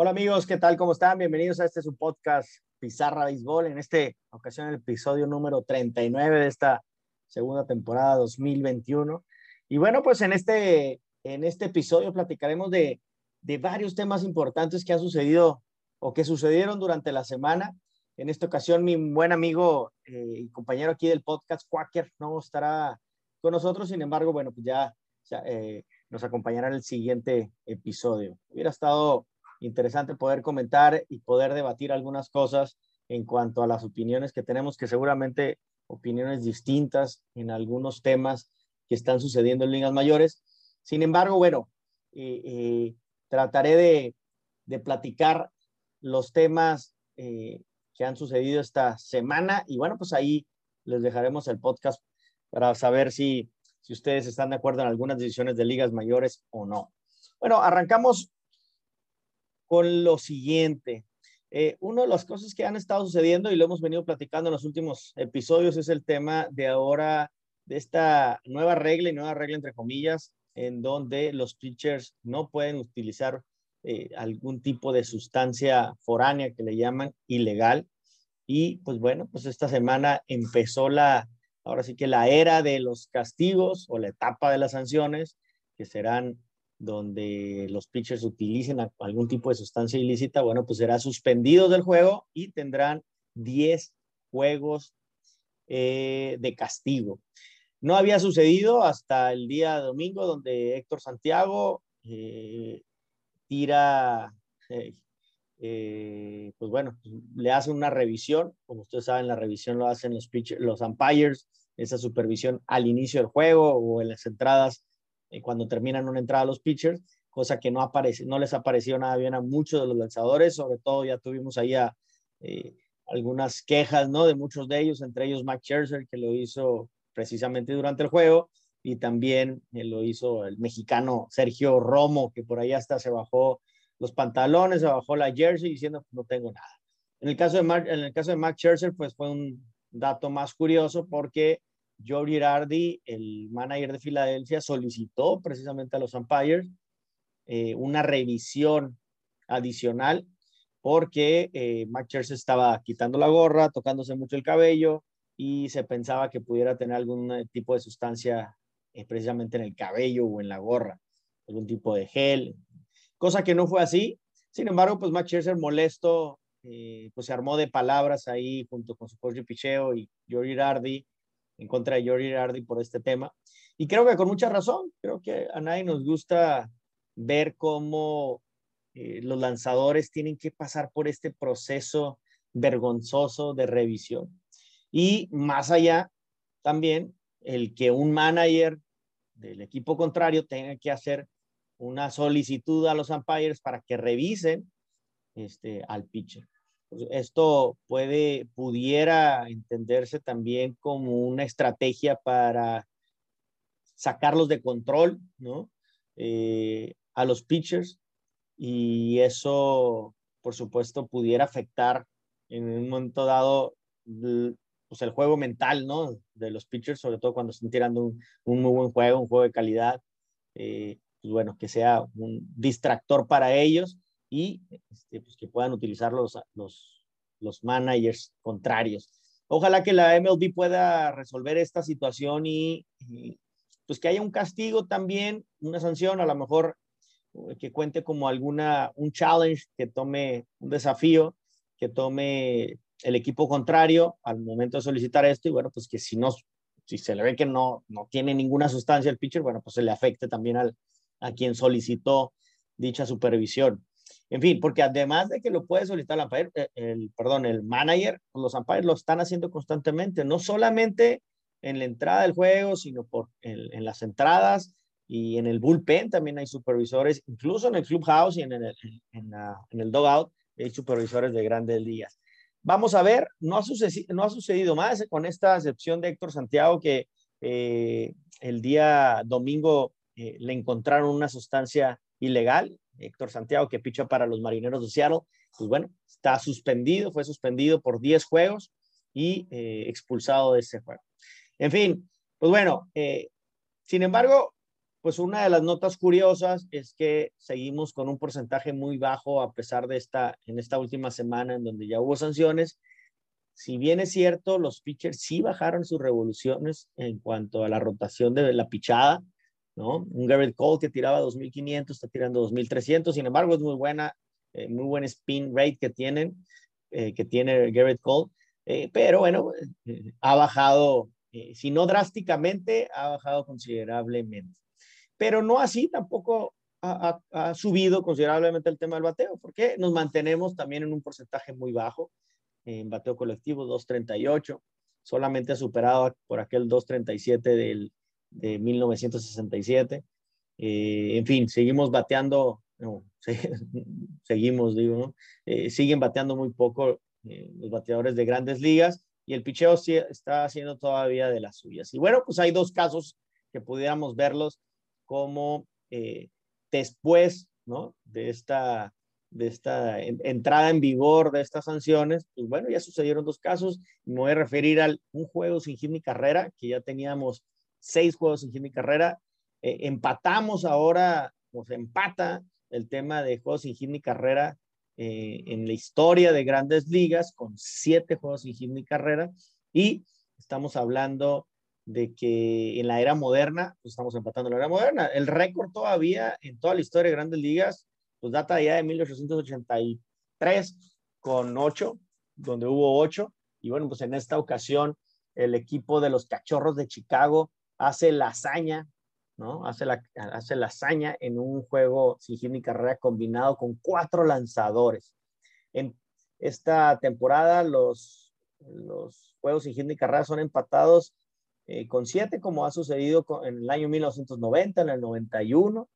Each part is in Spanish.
Hola amigos, ¿qué tal? ¿Cómo están? Bienvenidos a este su podcast Pizarra Béisbol. En esta ocasión el episodio número 39 de esta segunda temporada 2021. Y bueno, pues en este, en este episodio platicaremos de, de varios temas importantes que han sucedido o que sucedieron durante la semana. En esta ocasión mi buen amigo eh, y compañero aquí del podcast, Quaker, no estará con nosotros. Sin embargo, bueno, pues ya, eh, nos acompañará en el siguiente episodio. Hubiera estado interesante poder comentar y poder debatir algunas cosas en cuanto a las opiniones que tenemos, que seguramente opiniones distintas en algunos temas que están sucediendo en ligas mayores. Sin embargo, bueno, eh, eh, trataré de, de, platicar los temas eh, que han sucedido esta semana y bueno, pues ahí les dejaremos el podcast para saber si, si ustedes están de acuerdo en algunas decisiones de ligas mayores o no. Bueno, arrancamos con lo siguiente. Eh, una de las cosas que han estado sucediendo y lo hemos venido platicando en los últimos episodios es el tema de ahora, de esta nueva regla y nueva regla entre comillas, en donde los pitchers no pueden utilizar eh, algún tipo de sustancia foránea que le llaman ilegal. Y pues bueno, pues esta semana empezó la, ahora sí que la era de los castigos o la etapa de las sanciones, que serán donde los pitchers utilicen algún tipo de sustancia ilícita, bueno, pues será suspendido del juego y tendrán 10 juegos eh, de castigo. No había sucedido hasta el día domingo, donde Héctor Santiago eh, tira, eh, pues bueno, le hace una revisión. Como ustedes saben, la revisión lo hacen los, pitchers, los umpires, esa supervisión al inicio del juego o en las entradas eh, cuando terminan una entrada los pitchers, cosa que no, aparece, no les ha parecido nada bien a muchos de los lanzadores, sobre todo ya tuvimos ahí a, eh, algunas quejas, ¿no? De muchos de ellos, entre ellos Mac Scherzer, que lo hizo precisamente durante el juego, y también eh, lo hizo el mexicano Sergio Romo, que por ahí hasta se bajó los pantalones, se bajó la jersey diciendo, no tengo nada. En el caso de Mark, en el caso de Mac Scherzer, pues fue un dato más curioso porque Joe Girardi, el manager de Filadelfia, solicitó precisamente a los umpires eh, una revisión adicional porque eh, Max Scherzer estaba quitando la gorra, tocándose mucho el cabello y se pensaba que pudiera tener algún eh, tipo de sustancia eh, precisamente en el cabello o en la gorra, algún tipo de gel, cosa que no fue así. Sin embargo, pues Max Scherzer molesto, pues se armó de palabras ahí junto con su coach de picheo y Joe Girardi en contra de Jordi Hardy por este tema. Y creo que con mucha razón, creo que a nadie nos gusta ver cómo eh, los lanzadores tienen que pasar por este proceso vergonzoso de revisión. Y más allá, también el que un manager del equipo contrario tenga que hacer una solicitud a los umpires para que revisen este, al pitcher. Pues, esto puede, pudiera entenderse también como una estrategia para sacarlos de control, ¿no? Eh, a los pitchers y eso, por supuesto, pudiera afectar en un momento dado pues el juego mental, ¿no? De los pitchers, sobre todo cuando están tirando un, muy buen juego, un juego de calidad, eh, pues bueno, que sea un distractor para ellos y este, pues que puedan utilizar los, los, los managers contrarios. Ojalá que la MLB pueda resolver esta situación y, pues que haya un castigo también, una sanción, a lo mejor eh, que cuente como alguna, un challenge, que tome un desafío, que tome el equipo contrario al momento de solicitar esto y bueno, pues que si no, si se le ve que no, no tiene ninguna sustancia el pitcher, bueno, pues se le afecte también al, a quien solicitó dicha supervisión. En fin, porque además de que lo puede solicitar el, eh, perdón, el manager, pues los umpires lo están haciendo constantemente, no solamente en la entrada del juego, sino por, en, las entradas y en el bullpen también hay supervisores, incluso en el clubhouse y en el, en, en el hay supervisores de grandes ligas. Vamos a ver, no ha, sucedido, no ha sucedido más con esta excepción de Héctor Santiago que eh, el día domingo eh, le encontraron una sustancia ilegal Héctor Santiago, que picha para los Marineros de Seattle, pues bueno, está suspendido, fue suspendido por 10 juegos y eh, expulsado de ese juego. En fin, pues bueno, eh, sin embargo, pues una de las notas curiosas es que seguimos con un porcentaje muy bajo a pesar de esta, en esta última semana en donde ya hubo sanciones. Si bien es cierto, los pitchers sí bajaron sus revoluciones en cuanto a la rotación de la pichada, ¿no? Un Garrett Cole que tiraba 2.500 está tirando 2.300, sin embargo es muy buena, eh, muy buen spin rate que tienen, eh, que tiene Garrett Cole, eh, pero bueno, ha bajado, si no drásticamente, ha bajado considerablemente pero no así tampoco ha, subido considerablemente el tema del bateo, porque nos mantenemos también en un porcentaje muy bajo en bateo colectivo, 238, solamente superado por aquel 237 del, de 1967. Eh, en fin, seguimos bateando, seguimos, digo, eh, siguen bateando muy poco eh, los bateadores de grandes ligas y el picheo sí está haciendo todavía de las suyas. Y bueno, pues hay dos casos que pudiéramos verlos como después ¿no? de esta, de esta entrada en vigor de estas sanciones, pues bueno, ya sucedieron dos casos. Me voy a referir a un juego sin hit ni carrera, que ya teníamos seis juegos sin hit ni carrera. Eh, empatamos ahora, se empata el tema de juegos sin hit ni carrera eh, en la historia de grandes ligas, con siete juegos sin hit ni carrera. Y estamos hablando de que en la era moderna, pues estamos empatando en la era moderna. El récord todavía en toda la historia de grandes ligas, pues data ya de 1883 con 8, donde hubo 8. Y bueno, pues en esta ocasión el equipo de los Cachorros de Chicago hace la hazaña, ¿no? Hace la, hace la hazaña en un juego sin hit ni carrera combinado con cuatro lanzadores. En esta temporada los, los juegos sin hit ni carrera son empatados eh, con siete, como ha sucedido en el año 1990, en el 91,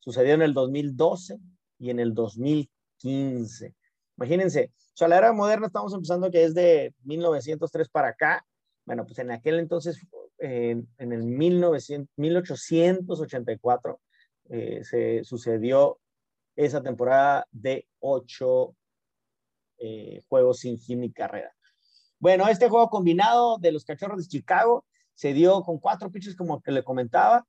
sucedió en el 2012 y en el 2015. Imagínense, o sea, la era moderna estamos empezando que es de 1903 para acá. Bueno, pues en aquel entonces, en el 1900, 1884, eh, se sucedió esa temporada de ocho eh, juegos sin gimnasio y carrera. Bueno, este juego combinado de los Cachorros de Chicago se dio con cuatro pitches, como que le comentaba,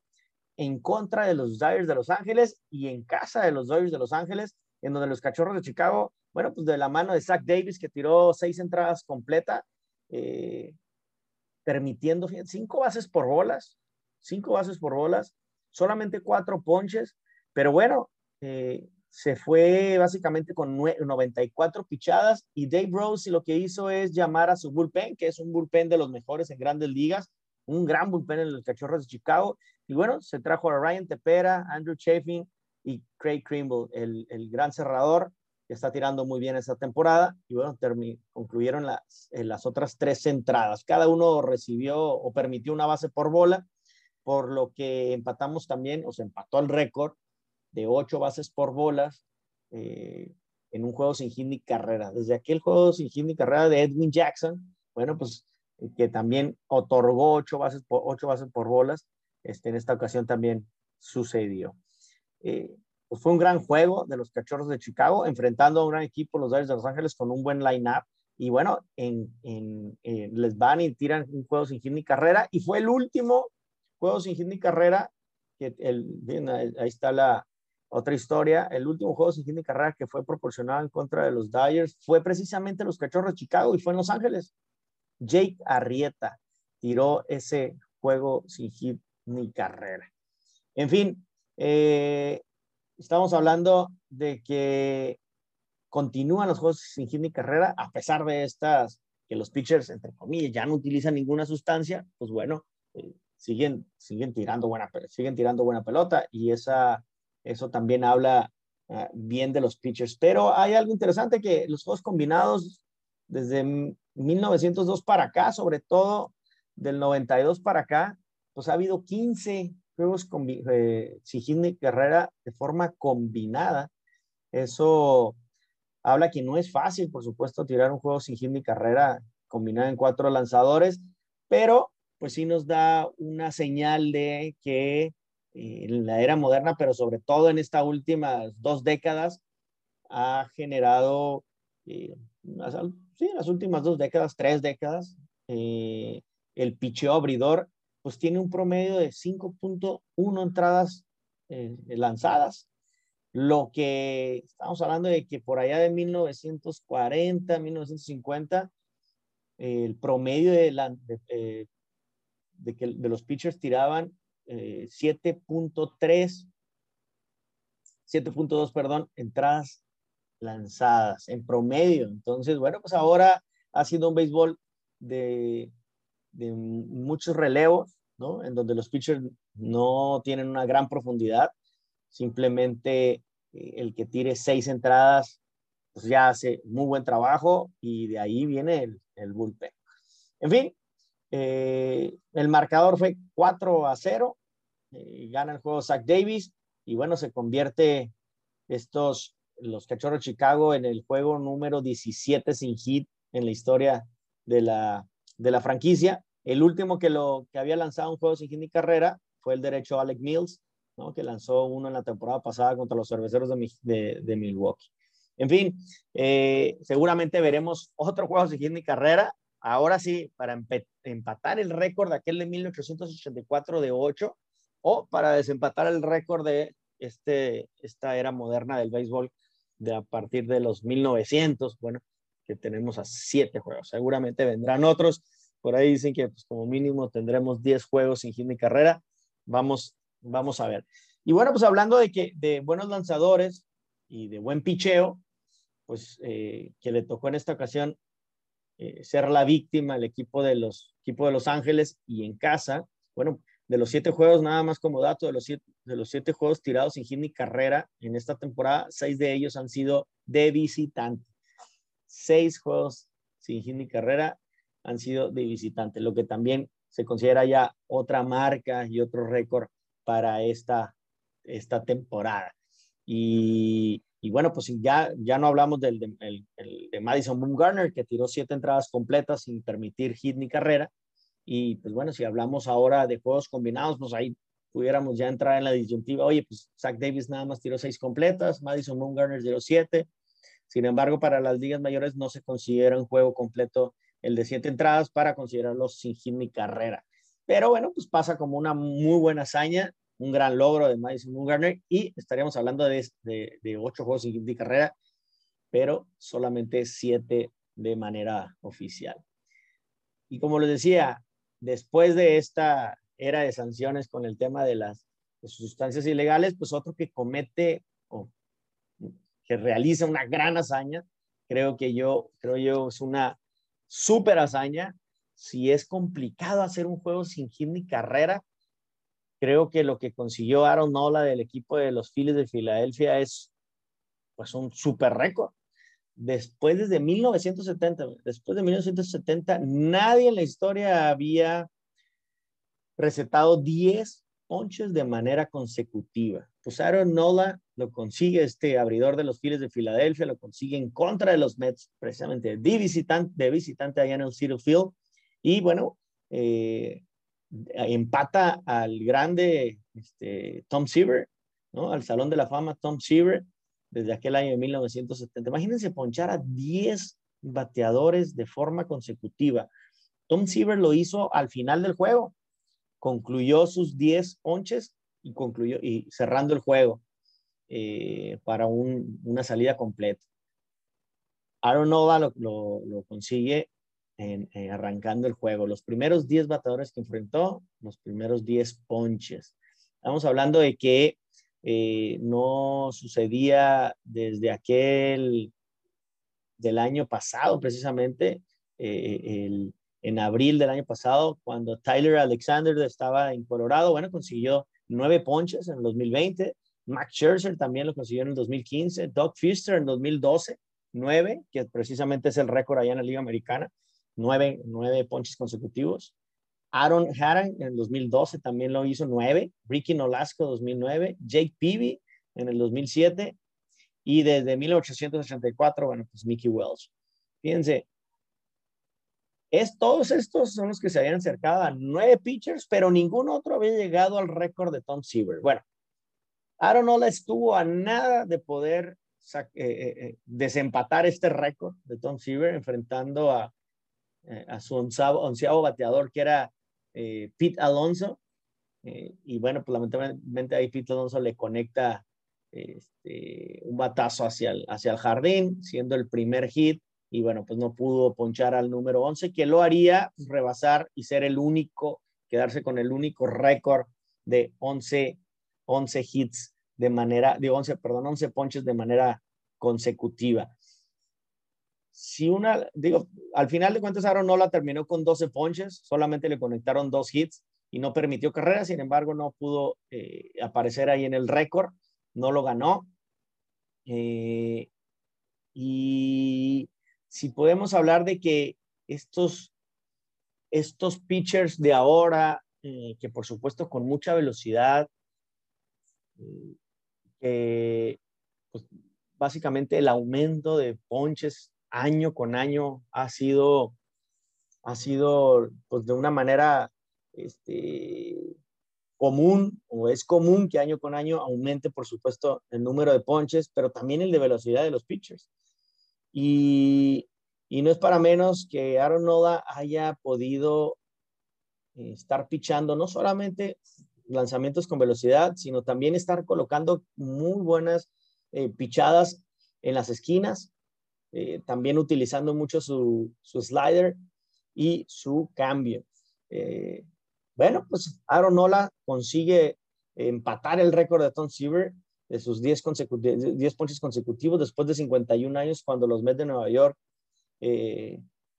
en contra de los Dyers de Los Ángeles y en casa de los Dodgers de Los Ángeles, en donde los Cachorros de Chicago, bueno, pues de la mano de Zach Davis, que tiró seis entradas completa, eh, permitiendo cinco bases por bolas, cinco bases por bolas, solamente cuatro ponches, pero bueno, eh, se fue básicamente con 94 pichadas y Dave Rose lo que hizo es llamar a su bullpen, que es un bullpen de los mejores en grandes ligas, un gran bullpen en los Cachorros de Chicago. Y bueno, se trajo a Ryan Tepera, Andrew Chafin y Craig Krimble, el, el gran cerrador está tirando muy bien esta temporada. Y bueno, concluyeron las, las otras tres entradas. Cada uno recibió o permitió una base por bola, por lo que empatamos también, o se empató el récord de ocho bases por bolas eh, en un juego sin hit ni carrera. Desde aquel juego sin hit ni carrera de Edwin Jackson, bueno, pues que también otorgó ocho bases por, ocho bases por bolas. Este, en esta ocasión también sucedió. Eh, pues fue un gran juego de los Cachorros de Chicago, enfrentando a un gran equipo, los Dodgers de Los Ángeles, con un buen line-up. Y bueno, en, en, les van y tiran un juego sin hit ni carrera. Y fue el último juego sin hit ni carrera. Que el, bien, ahí está la otra historia. El último juego sin hit ni carrera que fue proporcionado en contra de los Dodgers fue precisamente los Cachorros de Chicago y fue en Los Ángeles. Jake Arrieta tiró ese juego sin hit ni carrera. En fin, eh, estamos hablando de que continúan los juegos sin hit carrera, a pesar de estas, que los pitchers, entre comillas, ya no utilizan ninguna sustancia, pues bueno, eh, siguen, siguen, tirando buena, siguen tirando buena pelota y esa, eso también habla ah, bien de los pitchers. Pero hay algo interesante que los juegos combinados desde 1902 para acá, sobre todo del 92 para acá, pues ha habido 15 juegos con eh, Carrera de forma combinada. Eso habla que no es fácil, por supuesto, tirar un juego sin y Carrera combinado en cuatro lanzadores, pero pues sí nos da una señal de que eh, en la era moderna, pero sobre todo en estas últimas dos décadas, ha generado eh, sí, las últimas dos décadas, tres décadas, eh, el picheo abridor pues tiene un promedio de 5.1 entradas eh, lanzadas, lo que estamos hablando de que por allá de 1940, 1950, el promedio de, la, de, que, de los pitchers tiraban 7.3, 7.2, perdón, entradas lanzadas en promedio. Entonces, bueno, pues ahora ha sido un béisbol de, de muchos relevos, ¿no? En donde los pitchers no tienen una gran profundidad, simplemente eh, el que tire seis entradas, pues ya hace muy buen trabajo y de ahí viene el, el bullpen. En fin, eh, el marcador fue 4 a 0, eh, gana el juego Zach Davis y bueno, se convierte estos, los Cachorros Chicago en el juego número 17 sin hit en la historia de la, de la franquicia. El último que, lo, que había lanzado un juego sin hit ni carrera fue el derecho Alec Mills, ¿no? que lanzó uno en la temporada pasada contra los cerveceros de, de, Milwaukee. En fin, eh, seguramente veremos otro juego sin hit ni carrera. Ahora sí, para empatar el récord de aquel de 1884 de 8 o para desempatar el récord de este, esta era moderna del béisbol de a partir de los 1900. Bueno, que tenemos a siete juegos. Seguramente vendrán otros. Por ahí dicen que pues, como mínimo tendremos 10 juegos sin ni carrera. Vamos, vamos a ver. Y bueno, pues hablando de, que, de buenos lanzadores y de buen picheo, pues eh, que le tocó en esta ocasión eh, ser la víctima el equipo de los equipo de Los Ángeles y en casa. Bueno, de los siete juegos, nada más como dato, de los siete, de los siete juegos tirados sin hit ni carrera en esta temporada, seis de ellos han sido de visitante seis juegos sin hit ni carrera han sido de visitante, lo que también se considera ya otra marca y otro récord para esta, esta temporada. Y, bueno, pues ya, ya no hablamos del de, el, de Madison Bumgarner, que tiró siete entradas completas sin permitir hit ni carrera. Y pues bueno, si hablamos ahora de juegos combinados, pues ahí pudiéramos ya entrar en la disyuntiva. Oye, pues Zach Davis nada más tiró seis completas, Madison Bumgarner tiró siete, sin embargo, para las ligas mayores no se considera un juego completo el de siete entradas para considerarlo sin hit carrera. Pero bueno, pues pasa como una muy buena hazaña, un gran logro de Madison Bumgarner y estaríamos hablando de, de, ocho juegos sin hit carrera, pero solamente siete de manera oficial. Y como les decía, después de esta era de sanciones con el tema de las sustancias ilegales, pues otro que comete que realiza una gran hazaña. Creo que yo, creo yo, es una súper hazaña. Si es complicado hacer un juego sin hit ni carrera, creo que lo que consiguió Aaron Nola del equipo de los Phillies de Filadelfia es pues un súper récord. Después desde 1970, después de 1970, nadie en la historia había recetado 10 ponches de manera consecutiva. Pues Aaron Nola lo consigue este abridor de los Phillies de Filadelfia, lo consigue en contra de los Mets, precisamente de visitante, de visitante allá en el City Field. Y bueno, eh, empata al grande este, Tom Seaver, ¿no? Al Salón de la Fama Tom Seaver desde aquel año de 1970. Imagínense ponchar a 10 bateadores de forma consecutiva. Tom Seaver lo hizo al final del juego. Concluyó sus 10 ponches y concluyó y cerrando el juego. Eh, para una salida completa. Aaron Nova lo, consigue en, eh, arrancando el juego. Los primeros 10 bateadores que enfrentó, los primeros 10 ponches. Estamos hablando de que eh, no sucedía desde aquel del año pasado, precisamente, en abril del año pasado, cuando Tyler Alexander estaba en Colorado, bueno, consiguió nueve ponches en el 2020. Max Scherzer también lo consiguió en el 2015, Doug Fister en 2012, nueve, que precisamente es el récord allá en la Liga Americana, nueve, nueve ponches consecutivos. Aaron Haran en el 2012 también lo hizo nueve, Ricky Nolasco 2009, Jake Peavy en el 2007 y desde 1884, bueno, pues Mickey Wells. Fíjense, es, todos estos son los que se habían acercado a nueve pitchers, pero ningún otro había llegado al récord de Tom Seaver. Bueno, Aaron estuvo a nada de poder eh, eh, eh, desempatar este récord de Tom Seaver enfrentando a, su onceavo, bateador, que era Pete Alonso. Y bueno, pues lamentablemente ahí Pete Alonso le conecta este, un batazo hacia el, hacia el jardín, siendo el primer hit. Y bueno, pues no pudo ponchar al número 11, que lo haría rebasar y ser el único, quedarse con el único récord de 11, 11 hits de manera, de 11, perdón, 11 ponches de manera consecutiva. Si una, digo, al final de cuentas Aaron Nola terminó con 12 ponches, solamente le conectaron dos hits y no permitió carrera, sin embargo no pudo eh, aparecer ahí en el récord, no lo ganó. Eh, y si podemos hablar de que estos, estos pitchers de ahora, eh, que por supuesto con mucha velocidad, eh, pues, básicamente el aumento de ponches año con año ha sido, ha sido pues de una manera este, común o es común que año con año aumente, por supuesto, el número de ponches, pero también el de velocidad de los pitchers. Y, y no es para menos que Aaron Noda haya podido eh, estar pichando no solamente lanzamientos con velocidad, sino también estar colocando muy buenas eh, pichadas en las esquinas, eh, también utilizando mucho su, slider y su cambio. Eh, bueno, pues Aaron Nola consigue empatar el récord de Tom Seaver de sus 10, 10 ponches consecutivos después de 51 años cuando los Mets de Nueva York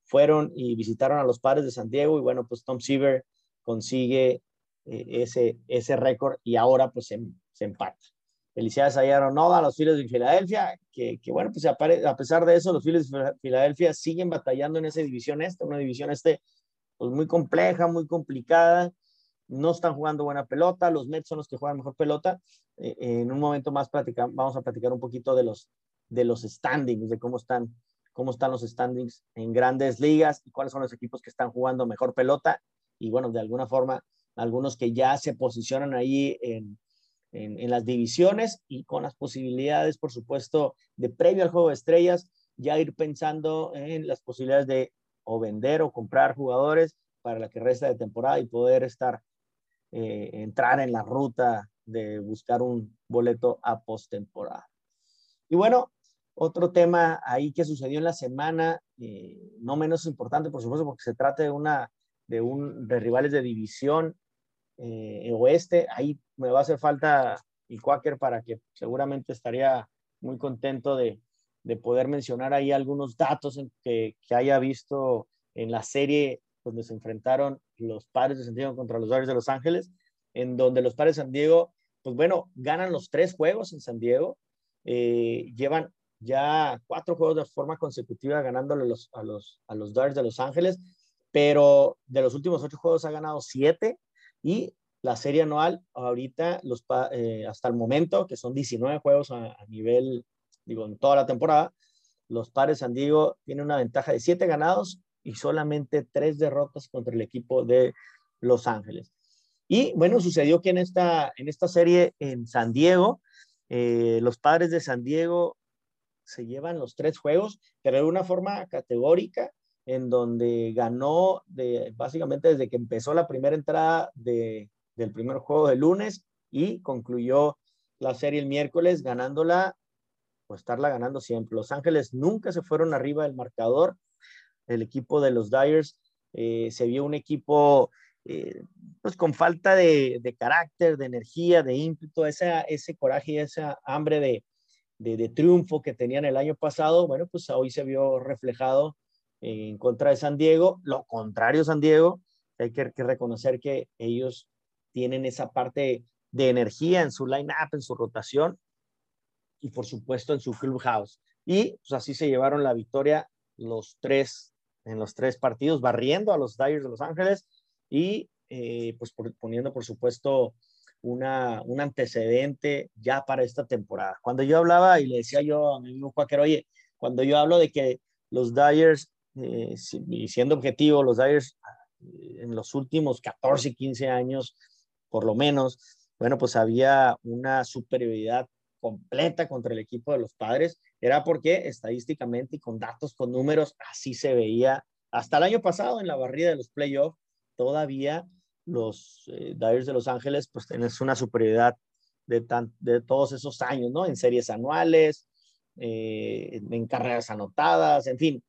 fueron y visitaron a los padres de San Diego y bueno, pues Tom Seaver consigue eh, ese, ese récord y ahora pues se, se empata. Felicidades a Aaron Noda, a los Phillies de Filadelfia, que, que bueno, pues a pesar de eso, los Phillies de Filadelfia siguen batallando en esa división este, una división este pues muy compleja, muy complicada, no están jugando buena pelota, los Mets son los que juegan mejor pelota. Eh, en un momento más vamos a platicar un poquito de los, de los standings, de cómo están, cómo están los standings en grandes ligas y cuáles son los equipos que están jugando mejor pelota. Y bueno, de alguna forma algunos que ya se posicionan ahí en, en, las divisiones y con las posibilidades, por supuesto, de previo al juego de estrellas, ya ir pensando en las posibilidades de o vender o comprar jugadores para la que resta de temporada y poder estar, eh, entrar en la ruta de buscar un boleto a postemporada. Y bueno, otro tema ahí que sucedió en la semana, eh, no menos importante, por supuesto, porque se trata de una de un de rivales de división eh, oeste. Ahí me va a hacer falta y Quaker para que seguramente estaría muy contento de, de poder mencionar ahí algunos datos que, que, haya visto en la serie donde se enfrentaron los padres de San Diego contra los Dodgers de Los Ángeles, en donde los padres de San Diego, pues bueno, ganan los tres juegos en San Diego, eh, llevan ya cuatro juegos de forma consecutiva ganándole los, a, los, a los Dodgers de Los Ángeles, pero de los últimos ocho juegos ha ganado siete y la serie anual, ahorita, los, eh, hasta el momento, que son 19 juegos a, nivel, digo, en toda la temporada, los pares San Diego tienen una ventaja de 7 ganados y solamente 3 derrotas contra el equipo de Los Ángeles. Y bueno, sucedió que en esta, en esta serie en San Diego, eh, los padres de San Diego se llevan los tres juegos, pero de una forma categórica, en donde ganó básicamente desde que empezó la primera entrada de, del primer juego de lunes y concluyó la serie el miércoles ganándola, o estarla ganando siempre. Los Ángeles nunca se fueron arriba del marcador. El equipo de los Dyers eh, se vio un equipo eh, pues con falta de, de, carácter, de energía, de ímpetu, ese, ese coraje y esa hambre de, de, de, triunfo que tenían el año pasado, bueno, pues hoy se vio reflejado en contra de San Diego. Lo contrario, San Diego, hay que, reconocer que ellos tienen esa parte de energía en su line-up, en su rotación y por supuesto en su clubhouse. Y pues así se llevaron la victoria los tres, en los tres partidos, barriendo a los Dyers de Los Ángeles y eh, pues poniendo por supuesto una, un antecedente ya para esta temporada. Cuando yo hablaba y le decía yo a mi amigo Quaker, oye, cuando yo hablo de que los Dyers eh, y siendo objetivo, los Dyers eh, en los últimos 14, 15 años, por lo menos, bueno, pues había una superioridad completa contra el equipo de los padres, era porque estadísticamente y con datos, con números, así se veía. Hasta el año pasado, en la barrida de los playoffs, todavía los eh, de Los Ángeles, pues tienes una superioridad de, de todos esos años, ¿no? En series anuales, eh, en carreras anotadas, en fin,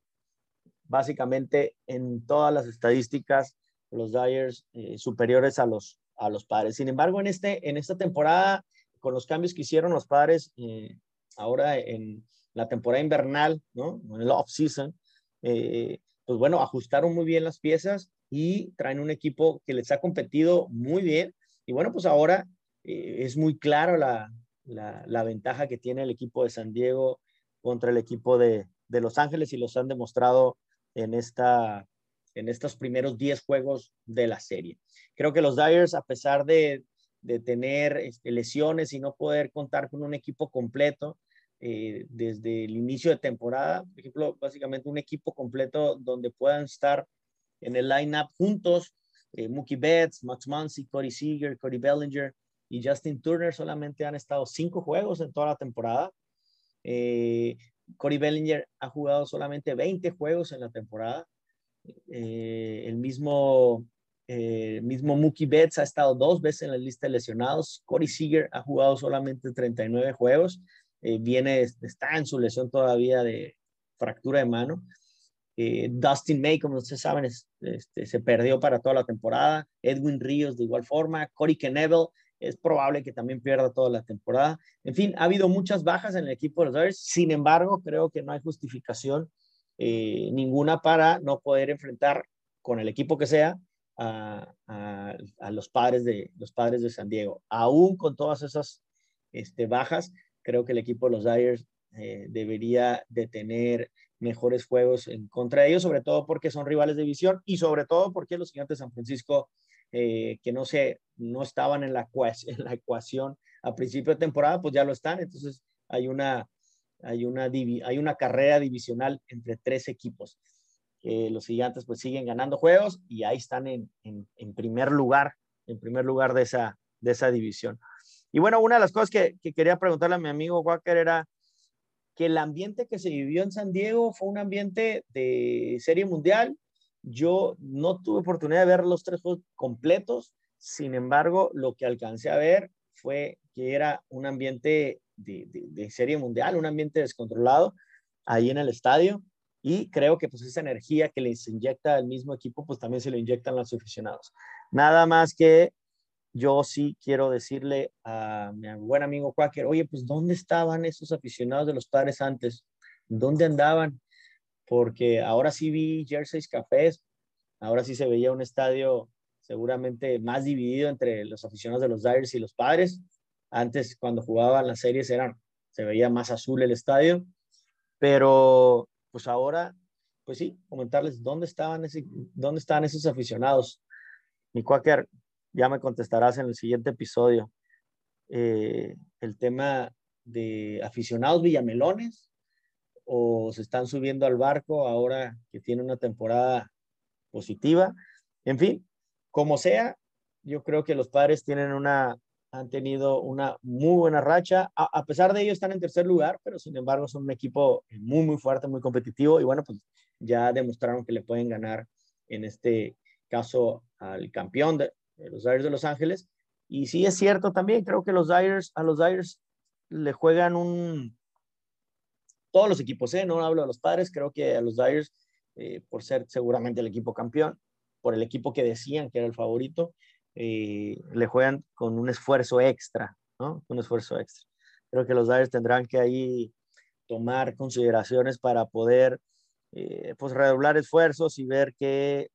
básicamente en todas las estadísticas, los Dyers eh, superiores a los, a los padres. Sin embargo, en, este, en esta temporada, con los cambios que hicieron los padres, eh, ahora en la temporada invernal, ¿no? En el off-season, pues bueno, ajustaron muy bien las piezas y traen un equipo que les ha competido muy bien. Y bueno, pues ahora es muy claro la, la, ventaja que tiene el equipo de San Diego contra el equipo de, Los Ángeles y los han demostrado en, esta, en estos primeros 10 juegos de la serie. Creo que los Dyers, a pesar de, tener este, lesiones y no poder contar con un equipo completo, eh, desde el inicio de temporada, por ejemplo, básicamente un equipo completo donde puedan estar en el lineup juntos, eh, Mookie Betts, Max Muncy, Cody Seager, Cody Bellinger, y Justin Turner solamente han estado cinco juegos en toda la temporada. Eh, Corey Bellinger ha jugado solamente 20 juegos en la temporada. Eh, el mismo, eh, mismo Mookie Betts ha estado dos veces en la lista de lesionados. Corey Seager ha jugado solamente 39 juegos. Eh, viene, está en su lesión todavía de fractura de mano. Dustin May, como ustedes saben, este, se perdió para toda la temporada. Edwin Ríos de igual forma. Corey Knebel es probable que también pierda toda la temporada. En fin, ha habido muchas bajas en el equipo de los Dodgers, sin embargo, creo que no hay justificación eh, ninguna para no poder enfrentar con el equipo que sea a, los, padres de, los padres de San Diego. Aún con todas esas este, bajas, creo que el equipo de los Dyers eh, debería de tener mejores juegos en contra de ellos, sobre todo porque son rivales de división y sobre todo porque los gigantes de San Francisco eh, que no, se, no estaban en la, en ecuación a principio de temporada, pues ya lo están. Entonces hay una, hay una, hay una carrera divisional entre tres equipos. los gigantes pues siguen ganando juegos y ahí están en, en, primer lugar, en primer lugar de esa, de esa división. Y bueno, una de las cosas que, que quería preguntarle a mi amigo Walker era que el ambiente que se vivió en San Diego fue un ambiente de serie mundial, yo no tuve oportunidad de ver los tres juegos completos, sin embargo, lo que alcancé a ver fue que era un ambiente de, serie mundial, un ambiente descontrolado ahí en el estadio y creo que pues esa energía que les inyecta el mismo equipo pues también se lo inyectan los aficionados. Nada más que yo sí quiero decirle a mi buen amigo Quaker, oye, pues ¿dónde estaban esos aficionados de los padres antes? ¿Dónde andaban? Porque ahora sí vi jerseys cafés, ahora sí se veía un estadio seguramente más dividido entre los aficionados de los Dyers y los padres. Antes, cuando jugaban las series, eran, se veía más azul el estadio, pero pues ahora, pues sí, comentarles dónde estaban, ese, dónde estaban esos aficionados. Mi Quaker, ya me contestarás en el siguiente episodio. Eh, el tema de aficionados villamelones o se están subiendo al barco ahora que tiene una temporada positiva. En fin, como sea, yo creo que los padres tienen una, han tenido una muy buena racha. A, pesar de ello, están en tercer lugar, pero sin embargo son un equipo muy, muy fuerte, muy competitivo. Y bueno, pues ya demostraron que le pueden ganar en este caso al campeón de, los Dyers de Los Ángeles. Y sí es cierto también, creo que los Dyers, a los Dyers le juegan un, todos los equipos, ¿eh? no hablo de los padres, creo que a los Dyers, eh, por ser seguramente el equipo campeón, por el equipo que decían que era el favorito, eh, le juegan con un esfuerzo extra, ¿no? Un esfuerzo extra. Creo que los Dyers tendrán que ahí tomar consideraciones para poder, pues, redoblar esfuerzos y ver que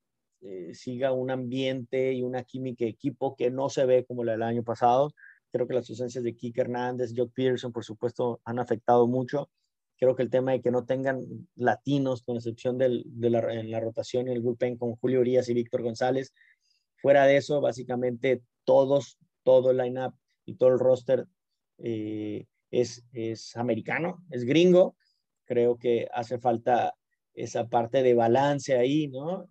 siga un ambiente y una química de equipo que no se ve como la del año pasado. Creo que las ausencias de Kike Hernández, Joe Pearson, por supuesto, han afectado mucho Creo que el tema de que no tengan latinos, con excepción de la, en la rotación y el bullpen con Julio Urias y Víctor González, fuera de eso, básicamente todos, todo el lineup y todo el roster eh, es, es americano, es gringo. Creo que hace falta esa parte de balance ahí, ¿no?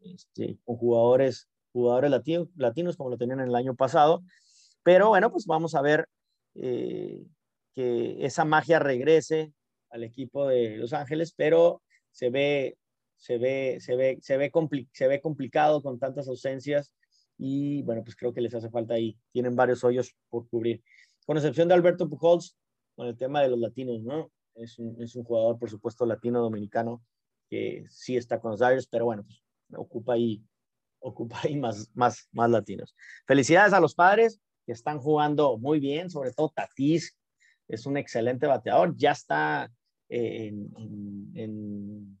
Este, con jugadores, jugadores latinos, latinos como lo tenían el año pasado. Pero bueno, pues vamos a ver eh, que esa magia regrese, al equipo de Los Ángeles, pero se ve, se ve, se ve, se ve, se ve complicado con tantas ausencias y bueno, pues creo que les hace falta ahí. Tienen varios hoyos por cubrir. Con excepción de Alberto Pujols, con el tema de los latinos, ¿no? Es un, es un jugador, por supuesto, latino-dominicano que sí está con los Dodgers, pero bueno, pues ocupa ahí, ocupa ahí más, más, más latinos. Felicidades a los padres que están jugando muy bien, sobre todo Tatis, es un excelente bateador, ya está en, en,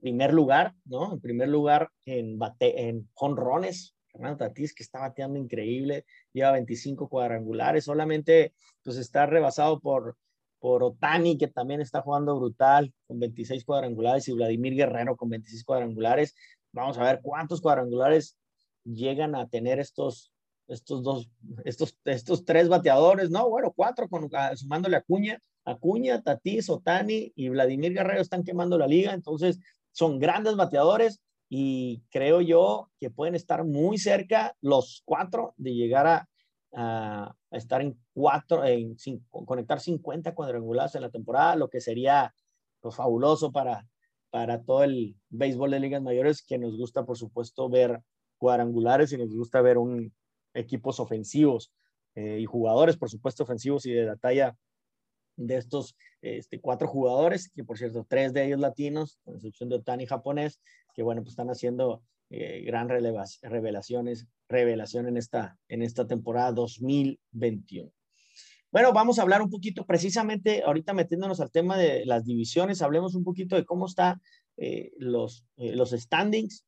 primer lugar, ¿no? En primer lugar en, bate, en jonrones, Fernando Tatis, que está bateando increíble, lleva 25 cuadrangulares, solamente pues está rebasado por, por Otani, que también está jugando brutal, con 26 cuadrangulares, y Vladimir Guerrero con 26 cuadrangulares. Vamos a ver cuántos cuadrangulares llegan a tener estos, estos dos, estos, estos tres bateadores, ¿no? Bueno, cuatro, sumándole a Acuña, Acuña, Tatis, Otani y Vladimir Guerrero están quemando la liga, entonces son grandes bateadores y creo yo que pueden estar muy cerca los cuatro de llegar a, estar en cuatro, en conectar 50 cuadrangulares en la temporada, lo que sería pues, fabuloso para, para todo el béisbol de ligas mayores, que nos gusta, por supuesto, ver cuadrangulares y nos gusta ver un, equipos ofensivos eh, y jugadores, por supuesto, ofensivos y de la talla de estos este, cuatro jugadores, que por cierto, tres de ellos latinos, con excepción de Otani japonés, que bueno, pues están haciendo eh, gran revelaciones, revelación en esta, en esta temporada 2021. Bueno, vamos a hablar un poquito precisamente, ahorita metiéndonos al tema de las divisiones, hablemos un poquito de cómo están eh, los, eh, los standings.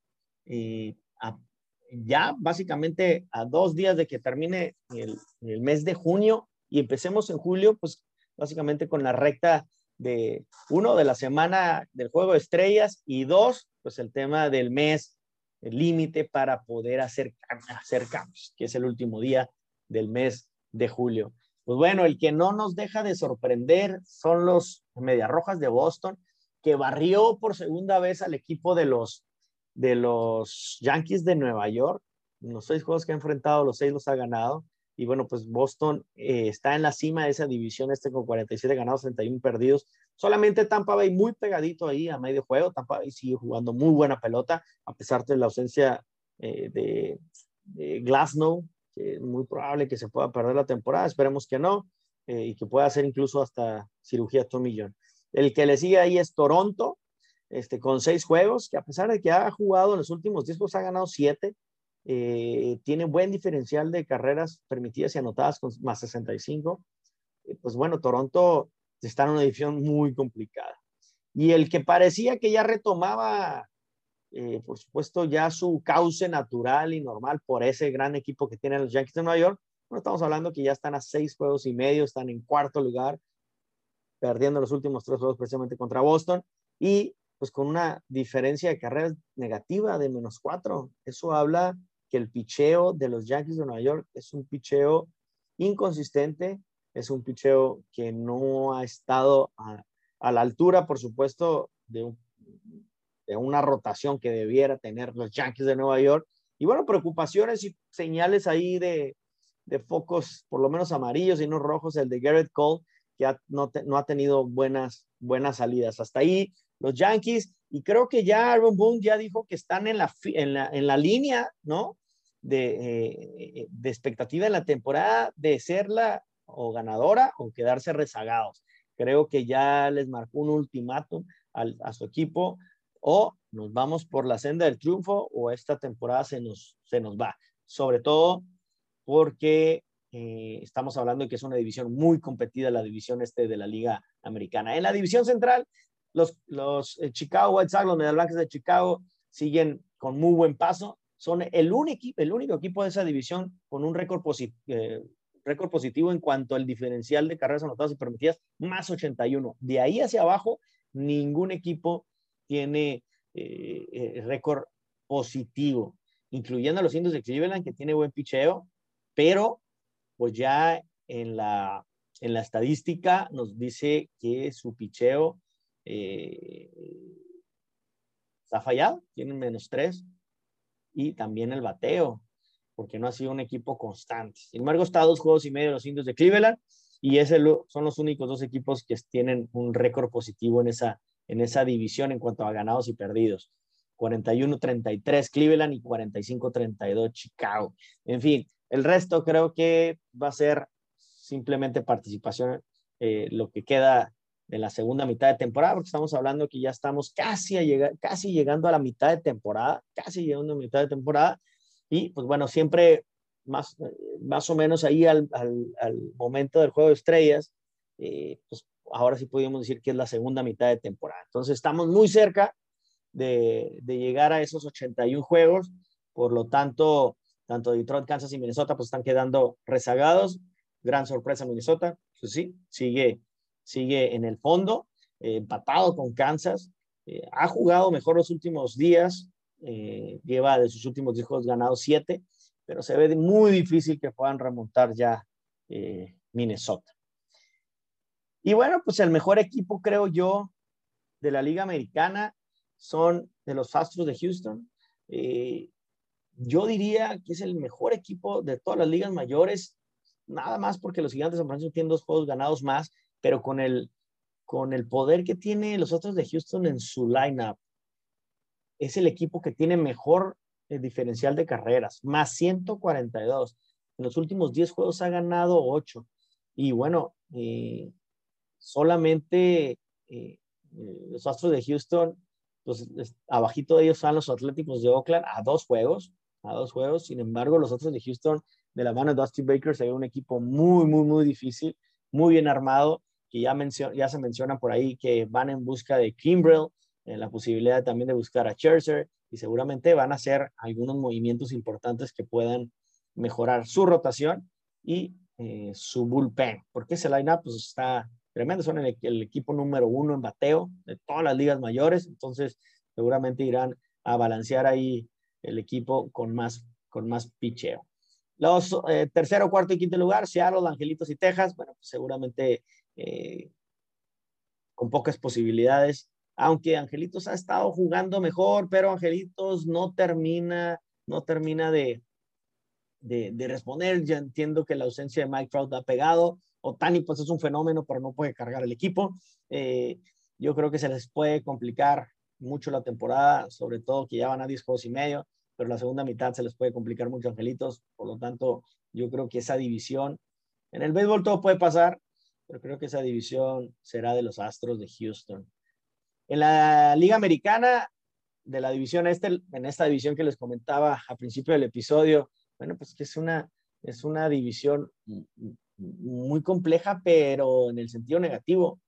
ya básicamente a dos días de que termine el, el mes de junio y empecemos en julio, pues básicamente con la recta de uno de la semana del juego de estrellas y dos, pues el tema del mes, el límite para poder hacer, hacer cambios, que es el último día del mes de julio. Pues bueno, el que no nos deja de sorprender son los Rojas de Boston, que barrió por segunda vez al equipo de los, de los Yankees de Nueva York. Los seis juegos que ha enfrentado, los seis los ha ganado. Y bueno, pues Boston eh, está en la cima de esa división este con 47 ganados, 31 perdidos. Solamente Tampa Bay muy pegadito ahí a medio juego. Tampa Bay sigue jugando muy buena pelota, a pesar de la ausencia eh, de, de, Glasnow, que es muy probable que se pueda perder la temporada. Esperemos que no, eh, y que pueda hacer incluso hasta cirugía Tommy John. El que le sigue ahí es Toronto, este, con seis juegos, que a pesar de que ha jugado en los últimos 10 pues ha ganado siete. Eh, tiene buen diferencial de carreras permitidas y anotadas con más 65. Eh, pues bueno, Toronto está en una división muy complicada. Y el que parecía que ya retomaba, eh, por supuesto, ya su cauce natural y normal por ese gran equipo que tienen los Yankees de Nueva York, bueno, estamos hablando que ya están a seis juegos y medio, están en cuarto lugar, perdiendo los últimos tres juegos precisamente contra Boston. Y pues con una diferencia de carreras negativa de menos cuatro. Eso habla el picheo de los Yankees de Nueva York es un picheo inconsistente, es un picheo que no ha estado a, la altura, por supuesto, de, una rotación que debiera tener los Yankees de Nueva York. Y bueno, preocupaciones y señales ahí de, focos, por lo menos amarillos y no rojos, el de Garrett Cole, que no, ha tenido buenas, buenas salidas. Hasta ahí los Yankees, y creo que ya Aaron Boone ya dijo que están en la, en la, en la línea, ¿no? Eh, de, expectativa en la temporada de serla o ganadora o quedarse rezagados. Creo que ya les marcó un ultimátum a su equipo o nos vamos por la senda del triunfo o esta temporada se nos, se nos va. Sobre todo porque eh, estamos hablando de que es una división muy competida, la división este de la Liga Americana. En la división central, los, los eh, Chicago White Sox, los Medias de Chicago, siguen con muy buen paso son el único, el único equipo de esa división con un récord, eh, récord positivo en cuanto al diferencial de carreras anotadas y permitidas, más 81. De ahí hacia abajo, ningún equipo tiene eh, eh, récord positivo, incluyendo a los indios de Cleveland, que tiene buen picheo, pero pues ya en la, en la estadística nos dice que su picheo está fallado, tienen menos tres y también el bateo, porque no ha sido un equipo constante. Sin embargo, está a dos juegos y medio los indios de Cleveland y ese son los únicos dos equipos que tienen un récord positivo en esa, en esa división en cuanto a ganados y perdidos. 41-33 Cleveland y 45-32 Chicago. En fin, el resto creo que va a ser simplemente participación eh, lo que queda de la segunda mitad de temporada, porque estamos hablando que ya estamos casi, a casi llegando a la mitad de temporada, casi llegando a la mitad de temporada, y pues bueno, siempre más, más o menos ahí al, al, momento del juego de estrellas, eh, pues ahora sí podríamos decir que es la segunda mitad de temporada. Entonces estamos muy cerca de, de llegar a esos 81 juegos, por lo tanto, tanto Detroit, Kansas y Minnesota pues están quedando rezagados. Gran sorpresa Minnesota, pues sí, sigue sigue en el fondo, eh, empatado con Kansas. Eh, ha jugado mejor los últimos días, eh, lleva de sus últimos 10 juegos ganados 7, pero se ve muy difícil que puedan remontar ya Minnesota. Y bueno, pues el mejor equipo, creo yo, de la Liga Americana son de los Astros de Houston. yo diría que es el mejor equipo de todas las ligas mayores, nada más porque los Gigantes de San Francisco tienen dos juegos ganados más pero con el, con el poder que tiene los otros de Houston en su lineup, es el equipo que tiene mejor eh, diferencial de carreras, más 142. En los últimos 10 juegos ha ganado 8. Y bueno, eh, solamente eh, los Astros de Houston, pues abajito de ellos están los Atléticos de Oakland a dos juegos, a dos juegos. Sin embargo, los Astros de Houston, de la mano de Dusty Baker, se ve un equipo muy, muy, muy difícil, muy bien armado ya, se menciona por ahí que van en busca de Kimbrell, en la posibilidad también de buscar a Scherzer y seguramente van a hacer algunos movimientos importantes que puedan mejorar su rotación y eh, su bullpen, porque ese lineup pues, está tremendo, son el, el, equipo número uno en bateo de todas las ligas mayores, entonces seguramente irán a balancear ahí el equipo con más, con más picheo. Los eh, tercero, cuarto y quinto lugar, Seattle, Angelitos y Texas, bueno, pues seguramente eh, con pocas posibilidades, aunque Angelitos ha estado jugando mejor, pero Angelitos no termina, no termina de, de, responder. Ya entiendo que la ausencia de Mike Trout ha pegado. Otani pues es un fenómeno, pero no puede cargar el equipo. Eh, yo creo que se les puede complicar mucho la temporada, sobre todo que ya van a 10 juegos y medio, pero la segunda mitad se les puede complicar mucho Angelitos. Por lo tanto, yo creo que esa división, en el béisbol todo puede pasar, pero creo que esa división será de los Astros de Houston. En la Liga Americana, de la división este, en esta división que les comentaba al principio del episodio, bueno, pues que es una, es una división muy compleja, pero en el sentido negativo.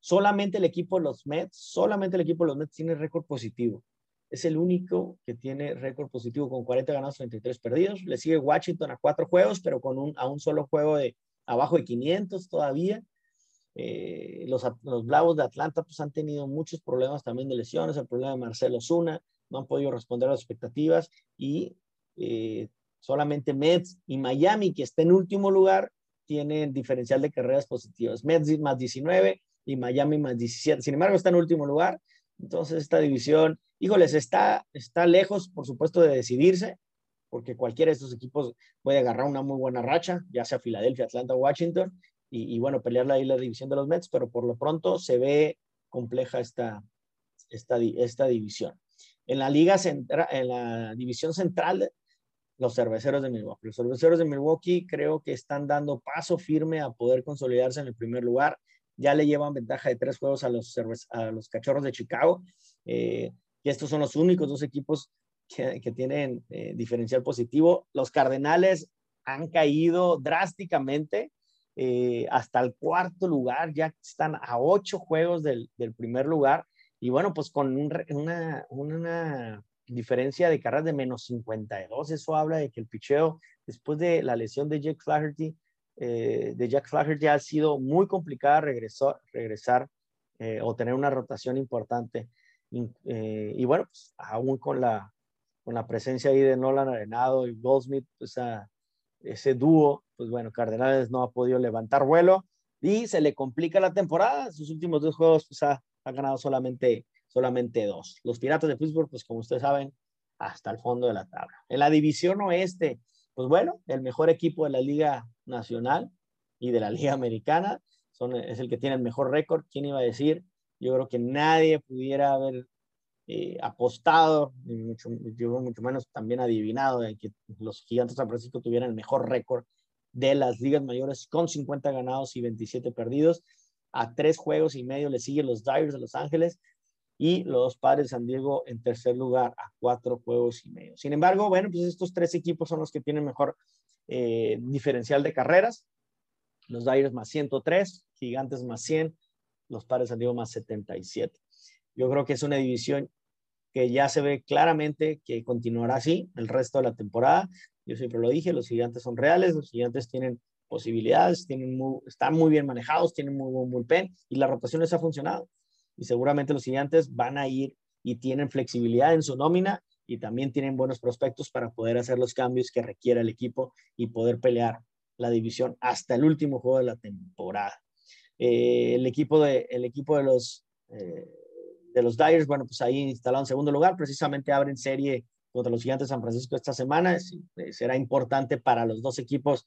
Solamente el equipo de los Mets, solamente el equipo de los Mets tiene récord positivo. Es el único que tiene récord positivo con 40 ganados, 33 perdidos. Le sigue Washington a cuatro juegos, pero con un, a un solo juego de, abajo de 500 todavía. Eh, los, los Bravos de Atlanta pues, han tenido muchos problemas también de lesiones, el problema de Marcelo Zuna, no han podido responder a las expectativas y eh, solamente Mets y Miami, que está en último lugar, tienen diferencial de carreras positivas. Mets más 19 y Miami más 17. Sin embargo, está en último lugar. Entonces, esta división, híjoles, está, está lejos, por supuesto, de decidirse porque cualquiera de estos equipos puede agarrar una muy buena racha, ya sea Filadelfia, Atlanta Washington, y, bueno, pelear ahí la división de los Mets, pero por lo pronto se ve compleja esta, esta, esta división. En la liga central, en la división central, los cerveceros de Milwaukee. Los cerveceros de Milwaukee creo que están dando paso firme a poder consolidarse en el primer lugar. Ya le llevan ventaja de tres juegos a los, a los cachorros de Chicago. Eh, y estos son los únicos dos equipos que, tienen eh, diferencial positivo. Los Cardenales han caído drásticamente eh, hasta el cuarto lugar, ya están a ocho juegos del, primer lugar. Y bueno, pues con una, una diferencia de carreras de menos 52, eso habla de que el picheo, después de la lesión de Jack Flaherty, eh, de Jack Flaherty ha sido muy complicada regresar, regresar o tener una rotación importante. y bueno, pues aún con la, con la presencia ahí de Nolan Arenado y Goldsmith, pues ese dúo, pues bueno, Cardenales no ha podido levantar vuelo y se le complica la temporada. Sus últimos dos juegos, pues ha, ganado solamente, solamente dos. Los Piratas de Pittsburgh, pues como ustedes saben, hasta el fondo de la tabla. En la división oeste, pues bueno, el mejor equipo de la Liga Nacional y de la Liga Americana son, es el que tiene el mejor récord. ¿Quién iba a decir? Yo creo que nadie pudiera haber eh, apostado, mucho, mucho menos también adivinado de que los gigantes de San Francisco tuvieran el mejor récord de las ligas mayores con 50 ganados y 27 perdidos. A tres juegos y medio le siguen los Dyers de Los Ángeles y los Padres de San Diego en tercer lugar a cuatro juegos y medio. Sin embargo, bueno, pues estos tres equipos son los que tienen mejor eh, diferencial de carreras. Los Dyers más 103, Gigantes más 100, los Padres de San Diego más 77. Yo creo que es una división que ya se ve claramente que continuará así el resto de la temporada. Yo siempre lo dije, los gigantes son reales, los gigantes tienen posibilidades, tienen están muy bien manejados, tienen muy buen bullpen y la rotación les ha funcionado. Y seguramente los gigantes van a ir y tienen flexibilidad en su nómina y también tienen buenos prospectos para poder hacer los cambios que requiera el equipo y poder pelear la división hasta el último juego de la temporada. Eh, el, equipo de, el equipo de los eh, de los Dyers, bueno, pues ahí instalado en segundo lugar, precisamente abren serie contra los Gigantes de San Francisco esta semana. Eh, será importante para los dos equipos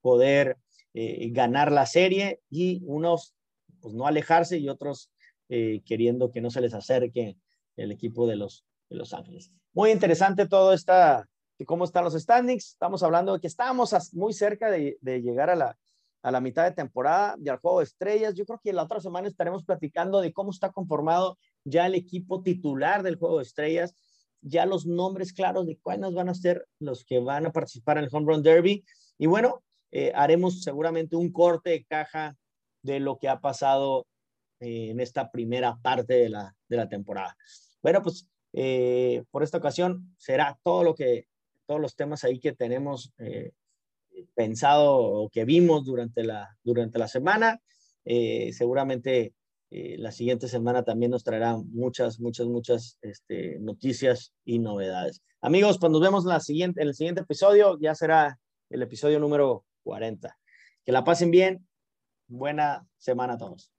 poder eh, ganar la serie y unos, pues no alejarse y otros eh, queriendo que no se les acerque el equipo de los, de los Ángeles. Muy interesante todo esta, cómo están los standings. Estamos hablando de que estamos muy cerca de, de llegar a la, a la mitad de temporada y al juego de estrellas. Yo creo que la otra semana estaremos platicando de cómo está conformado ya el equipo titular del juego de estrellas, ya los nombres claros de cuáles van a ser los que van a participar en el Home Run Derby. Y bueno, eh, haremos seguramente un corte de caja de lo que ha pasado eh, en esta primera parte de la, de la temporada. Bueno, pues eh, por esta ocasión será todo lo que, todos los temas ahí que tenemos pensado o que vimos durante la, durante la semana. Eh, seguramente eh, la siguiente semana también nos traerá muchas, muchas, muchas este, noticias y novedades. Amigos, pues nos vemos la siguiente, en el siguiente episodio. Ya será el episodio número 40. Que la pasen bien. Buena semana a todos.